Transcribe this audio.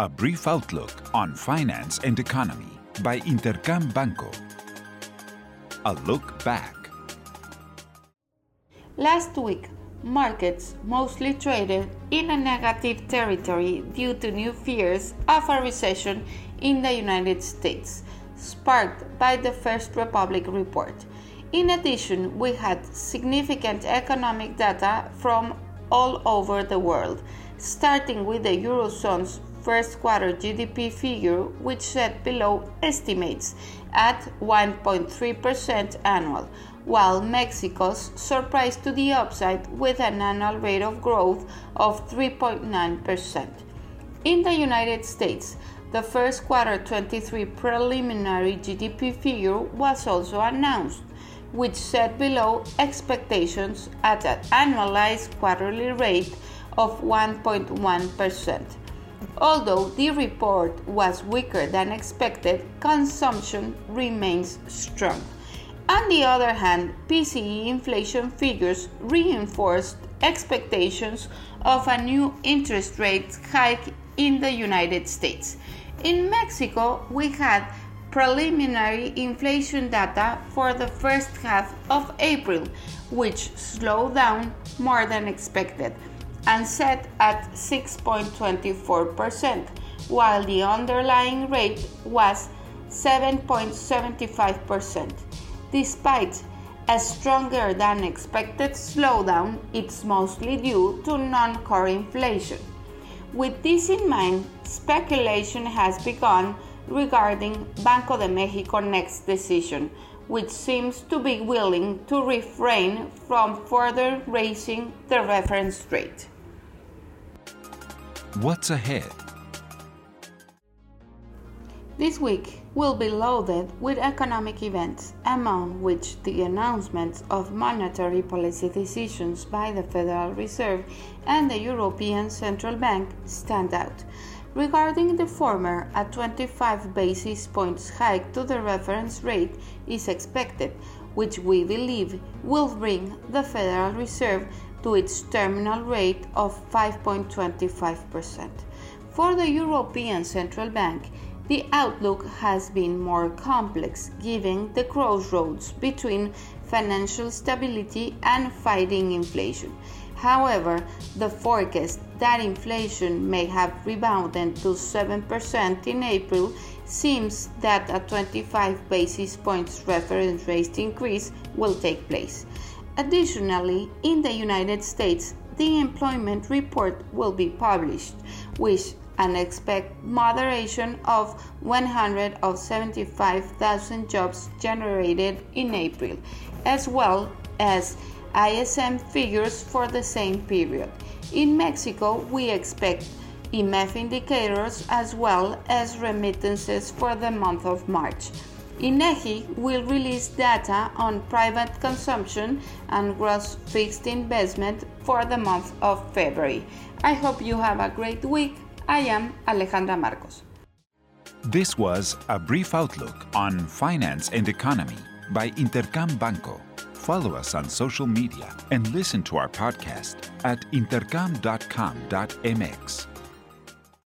A brief outlook on finance and economy by Intercam Banco. A look back. Last week, markets mostly traded in a negative territory due to new fears of a recession in the United States, sparked by the First Republic report. In addition, we had significant economic data from all over the world, starting with the Eurozone's first quarter GDP figure, which set below estimates at 1.3% annual, while Mexico's surprised to the upside with an annual rate of growth of 3.9%. In the United States, the first quarter 23 preliminary GDP figure was also announced, which set below expectations at an annualized quarterly rate of 1.1%. Although the report was weaker than expected, consumption remains strong. On the other hand, PCE inflation figures reinforced expectations of a new interest rate hike in the United States. In Mexico, we had preliminary inflation data for the first half of April, which slowed down more than expected and set at 6.24%, while the underlying rate was 7.75%. Despite a stronger than expected slowdown, it's mostly due to non core inflation. With this in mind, speculation has begun regarding Banco de Mexico's next decision, which seems to be willing to refrain from further raising the reference rate. What's ahead? This week will be loaded with economic events, among which the announcements of monetary policy decisions by the Federal Reserve and the European Central Bank stand out. Regarding the former, a 25 basis points hike to the reference rate is expected, which we believe will bring the Federal Reserve to its terminal rate of 5.25%. For the European Central Bank, the outlook has been more complex given the crossroads between financial stability and fighting inflation. However, the forecast that inflation may have rebounded to 7% in April seems that a 25 basis points reference rate increase will take place. Additionally, in the United States, the employment report will be published, which and expect moderation of 175,000 jobs generated in April, as well as ISM figures for the same period. In Mexico, we expect IMEF indicators as well as remittances for the month of March. INEGI will release data on private consumption and gross fixed investment for the month of February. I hope you have a great week. I am Alejandra Marcos. This was a brief outlook on finance and economy by Intercam Banco. Follow us on social media and listen to our podcast at intercam.com.mx.